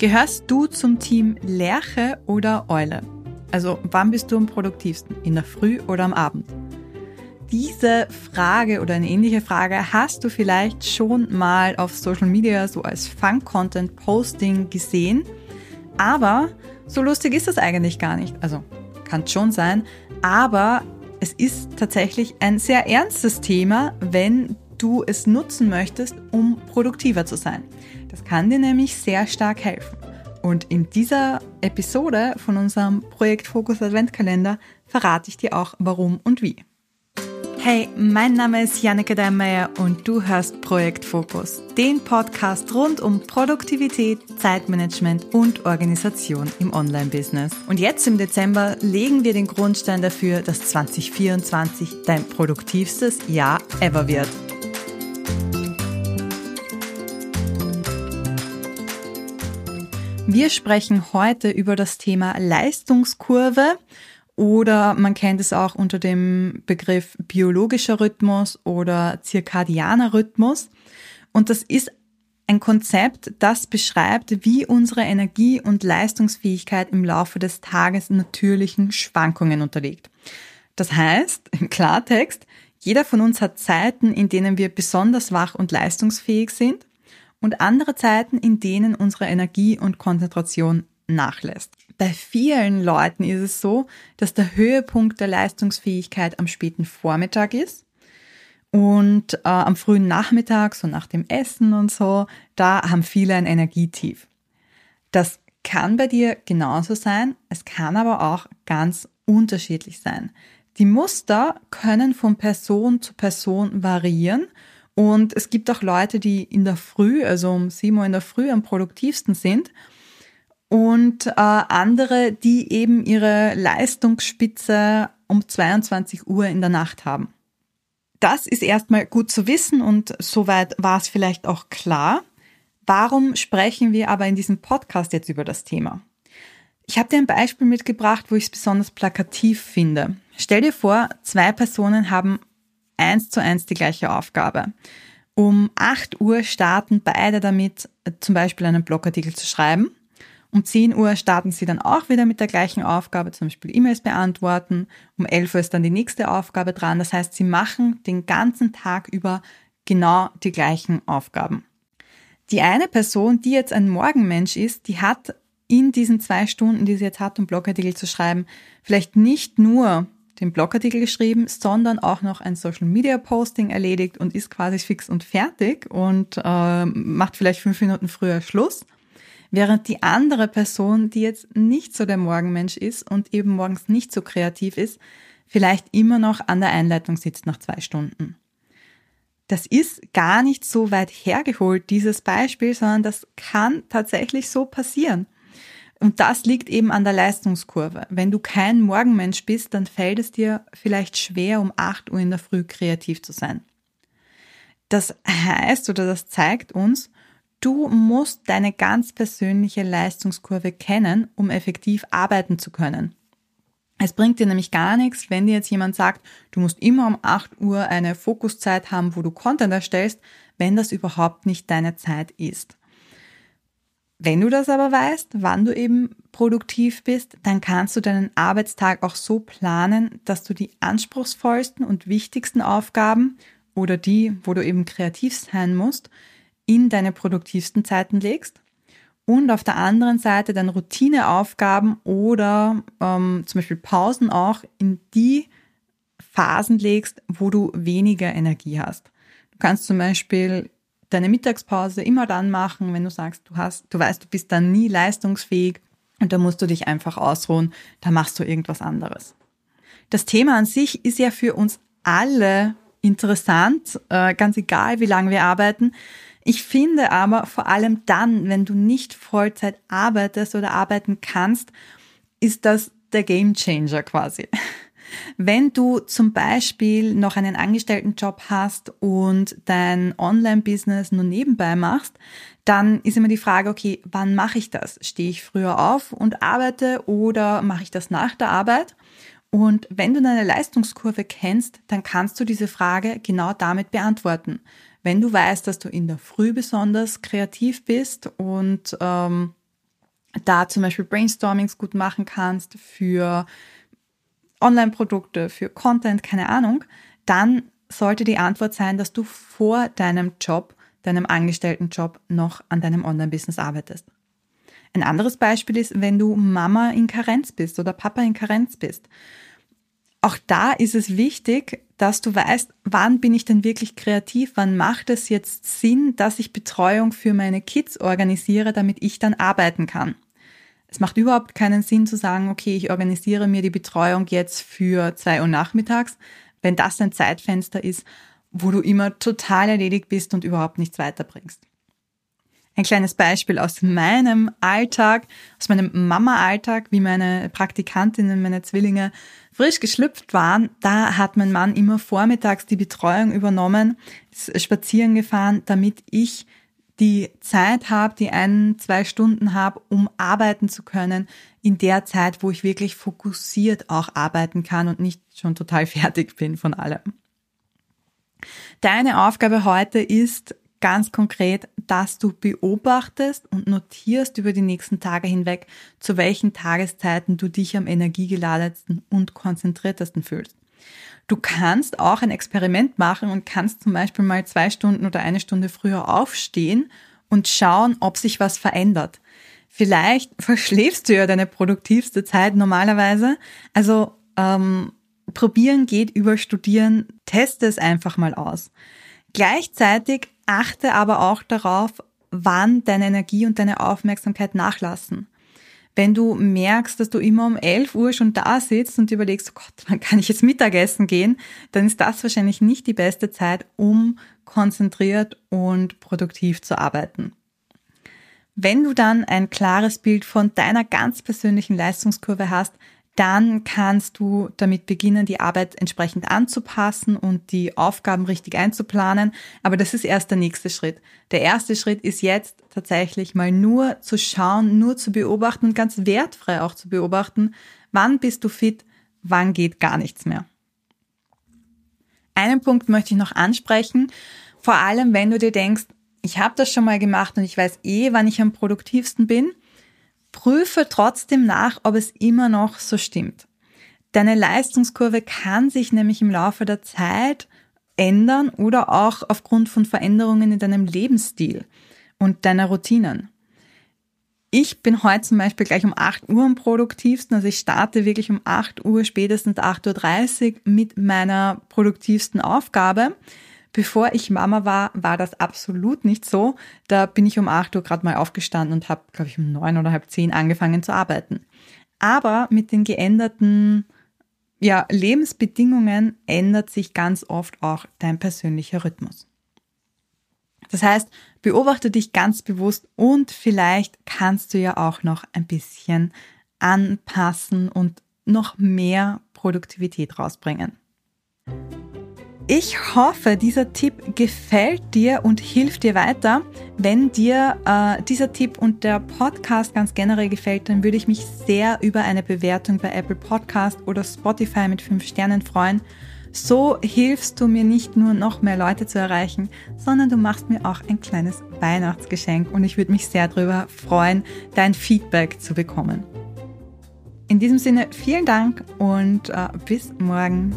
Gehörst du zum Team Lerche oder Eule? Also wann bist du am produktivsten? In der Früh oder am Abend? Diese Frage oder eine ähnliche Frage hast du vielleicht schon mal auf Social Media so als Fun-Content-Posting gesehen. Aber so lustig ist das eigentlich gar nicht. Also kann schon sein. Aber es ist tatsächlich ein sehr ernstes Thema, wenn du es nutzen möchtest, um produktiver zu sein. Das kann dir nämlich sehr stark helfen. Und in dieser Episode von unserem Projekt Fokus Adventkalender verrate ich dir auch warum und wie. Hey, mein Name ist Janneke Deinmeier und du hörst Projekt Fokus, den Podcast rund um Produktivität, Zeitmanagement und Organisation im Online-Business. Und jetzt im Dezember legen wir den Grundstein dafür, dass 2024 dein produktivstes Jahr ever wird. Wir sprechen heute über das Thema Leistungskurve oder man kennt es auch unter dem Begriff biologischer Rhythmus oder zirkadianer Rhythmus. Und das ist ein Konzept, das beschreibt, wie unsere Energie- und Leistungsfähigkeit im Laufe des Tages natürlichen Schwankungen unterliegt. Das heißt, im Klartext, jeder von uns hat Zeiten, in denen wir besonders wach und leistungsfähig sind und andere Zeiten, in denen unsere Energie und Konzentration nachlässt. Bei vielen Leuten ist es so, dass der Höhepunkt der Leistungsfähigkeit am späten Vormittag ist und äh, am frühen Nachmittag, so nach dem Essen und so, da haben viele ein Energietief. Das kann bei dir genauso sein, es kann aber auch ganz unterschiedlich sein. Die Muster können von Person zu Person variieren und es gibt auch Leute, die in der Früh, also um 7 Uhr in der Früh am produktivsten sind und äh, andere, die eben ihre Leistungsspitze um 22 Uhr in der Nacht haben. Das ist erstmal gut zu wissen und soweit war es vielleicht auch klar. Warum sprechen wir aber in diesem Podcast jetzt über das Thema? Ich habe dir ein Beispiel mitgebracht, wo ich es besonders plakativ finde. Stell dir vor, zwei Personen haben eins zu eins die gleiche Aufgabe. Um 8 Uhr starten beide damit, zum Beispiel einen Blogartikel zu schreiben. Um 10 Uhr starten sie dann auch wieder mit der gleichen Aufgabe, zum Beispiel E-Mails beantworten. Um 11 Uhr ist dann die nächste Aufgabe dran. Das heißt, sie machen den ganzen Tag über genau die gleichen Aufgaben. Die eine Person, die jetzt ein Morgenmensch ist, die hat in diesen zwei Stunden, die sie jetzt hat, um Blogartikel zu schreiben, vielleicht nicht nur den Blogartikel geschrieben, sondern auch noch ein Social Media Posting erledigt und ist quasi fix und fertig und äh, macht vielleicht fünf Minuten früher Schluss. Während die andere Person, die jetzt nicht so der Morgenmensch ist und eben morgens nicht so kreativ ist, vielleicht immer noch an der Einleitung sitzt nach zwei Stunden. Das ist gar nicht so weit hergeholt, dieses Beispiel, sondern das kann tatsächlich so passieren. Und das liegt eben an der Leistungskurve. Wenn du kein Morgenmensch bist, dann fällt es dir vielleicht schwer, um 8 Uhr in der Früh kreativ zu sein. Das heißt oder das zeigt uns, du musst deine ganz persönliche Leistungskurve kennen, um effektiv arbeiten zu können. Es bringt dir nämlich gar nichts, wenn dir jetzt jemand sagt, du musst immer um 8 Uhr eine Fokuszeit haben, wo du Content erstellst, wenn das überhaupt nicht deine Zeit ist. Wenn du das aber weißt, wann du eben produktiv bist, dann kannst du deinen Arbeitstag auch so planen, dass du die anspruchsvollsten und wichtigsten Aufgaben oder die, wo du eben kreativ sein musst, in deine produktivsten Zeiten legst und auf der anderen Seite dann Routineaufgaben oder ähm, zum Beispiel Pausen auch in die Phasen legst, wo du weniger Energie hast. Du kannst zum Beispiel deine Mittagspause immer dann machen, wenn du sagst, du hast, du weißt, du bist dann nie leistungsfähig und da musst du dich einfach ausruhen, da machst du irgendwas anderes. Das Thema an sich ist ja für uns alle interessant, äh, ganz egal, wie lange wir arbeiten. Ich finde aber vor allem dann, wenn du nicht Vollzeit arbeitest oder arbeiten kannst, ist das der Game Changer quasi. Wenn du zum Beispiel noch einen Angestelltenjob hast und dein Online-Business nur nebenbei machst, dann ist immer die Frage, okay, wann mache ich das? Stehe ich früher auf und arbeite oder mache ich das nach der Arbeit? Und wenn du deine Leistungskurve kennst, dann kannst du diese Frage genau damit beantworten. Wenn du weißt, dass du in der Früh besonders kreativ bist und ähm, da zum Beispiel Brainstormings gut machen kannst für Online-Produkte, für Content, keine Ahnung, dann sollte die Antwort sein, dass du vor deinem Job, deinem Angestelltenjob noch an deinem Online-Business arbeitest. Ein anderes Beispiel ist, wenn du Mama in Karenz bist oder Papa in Karenz bist. Auch da ist es wichtig, dass du weißt, wann bin ich denn wirklich kreativ, wann macht es jetzt Sinn, dass ich Betreuung für meine Kids organisiere, damit ich dann arbeiten kann. Es macht überhaupt keinen Sinn zu sagen, okay, ich organisiere mir die Betreuung jetzt für zwei Uhr nachmittags, wenn das ein Zeitfenster ist, wo du immer total erledigt bist und überhaupt nichts weiterbringst. Ein kleines Beispiel aus meinem Alltag, aus meinem Mama-Alltag, wie meine Praktikantinnen, meine Zwillinge frisch geschlüpft waren. Da hat mein Mann immer vormittags die Betreuung übernommen, ist spazieren gefahren, damit ich die Zeit habe, die ein, zwei Stunden habe, um arbeiten zu können, in der Zeit, wo ich wirklich fokussiert auch arbeiten kann und nicht schon total fertig bin von allem. Deine Aufgabe heute ist ganz konkret, dass du beobachtest und notierst über die nächsten Tage hinweg, zu welchen Tageszeiten du dich am energiegeladensten und konzentriertesten fühlst. Du kannst auch ein Experiment machen und kannst zum Beispiel mal zwei Stunden oder eine Stunde früher aufstehen und schauen, ob sich was verändert. Vielleicht verschläfst du ja deine produktivste Zeit normalerweise. Also ähm, probieren geht über studieren, teste es einfach mal aus. Gleichzeitig achte aber auch darauf, wann deine Energie und deine Aufmerksamkeit nachlassen. Wenn du merkst, dass du immer um 11 Uhr schon da sitzt und überlegst, oh Gott, wann kann ich jetzt Mittagessen gehen, dann ist das wahrscheinlich nicht die beste Zeit, um konzentriert und produktiv zu arbeiten. Wenn du dann ein klares Bild von deiner ganz persönlichen Leistungskurve hast, dann kannst du damit beginnen, die Arbeit entsprechend anzupassen und die Aufgaben richtig einzuplanen. Aber das ist erst der nächste Schritt. Der erste Schritt ist jetzt tatsächlich mal nur zu schauen, nur zu beobachten und ganz wertfrei auch zu beobachten, wann bist du fit, wann geht gar nichts mehr. Einen Punkt möchte ich noch ansprechen, vor allem wenn du dir denkst, ich habe das schon mal gemacht und ich weiß eh, wann ich am produktivsten bin Prüfe trotzdem nach, ob es immer noch so stimmt. Deine Leistungskurve kann sich nämlich im Laufe der Zeit ändern oder auch aufgrund von Veränderungen in deinem Lebensstil und deiner Routinen. Ich bin heute zum Beispiel gleich um 8 Uhr am produktivsten, also ich starte wirklich um 8 Uhr, spätestens 8.30 Uhr mit meiner produktivsten Aufgabe. Bevor ich Mama war, war das absolut nicht so. Da bin ich um 8 Uhr gerade mal aufgestanden und habe, glaube ich, um 9 oder halb 10 angefangen zu arbeiten. Aber mit den geänderten ja, Lebensbedingungen ändert sich ganz oft auch dein persönlicher Rhythmus. Das heißt, beobachte dich ganz bewusst und vielleicht kannst du ja auch noch ein bisschen anpassen und noch mehr Produktivität rausbringen. Ich hoffe, dieser Tipp gefällt dir und hilft dir weiter. Wenn dir äh, dieser Tipp und der Podcast ganz generell gefällt, dann würde ich mich sehr über eine Bewertung bei Apple Podcast oder Spotify mit 5 Sternen freuen. So hilfst du mir nicht nur noch mehr Leute zu erreichen, sondern du machst mir auch ein kleines Weihnachtsgeschenk und ich würde mich sehr darüber freuen, dein Feedback zu bekommen. In diesem Sinne vielen Dank und äh, bis morgen.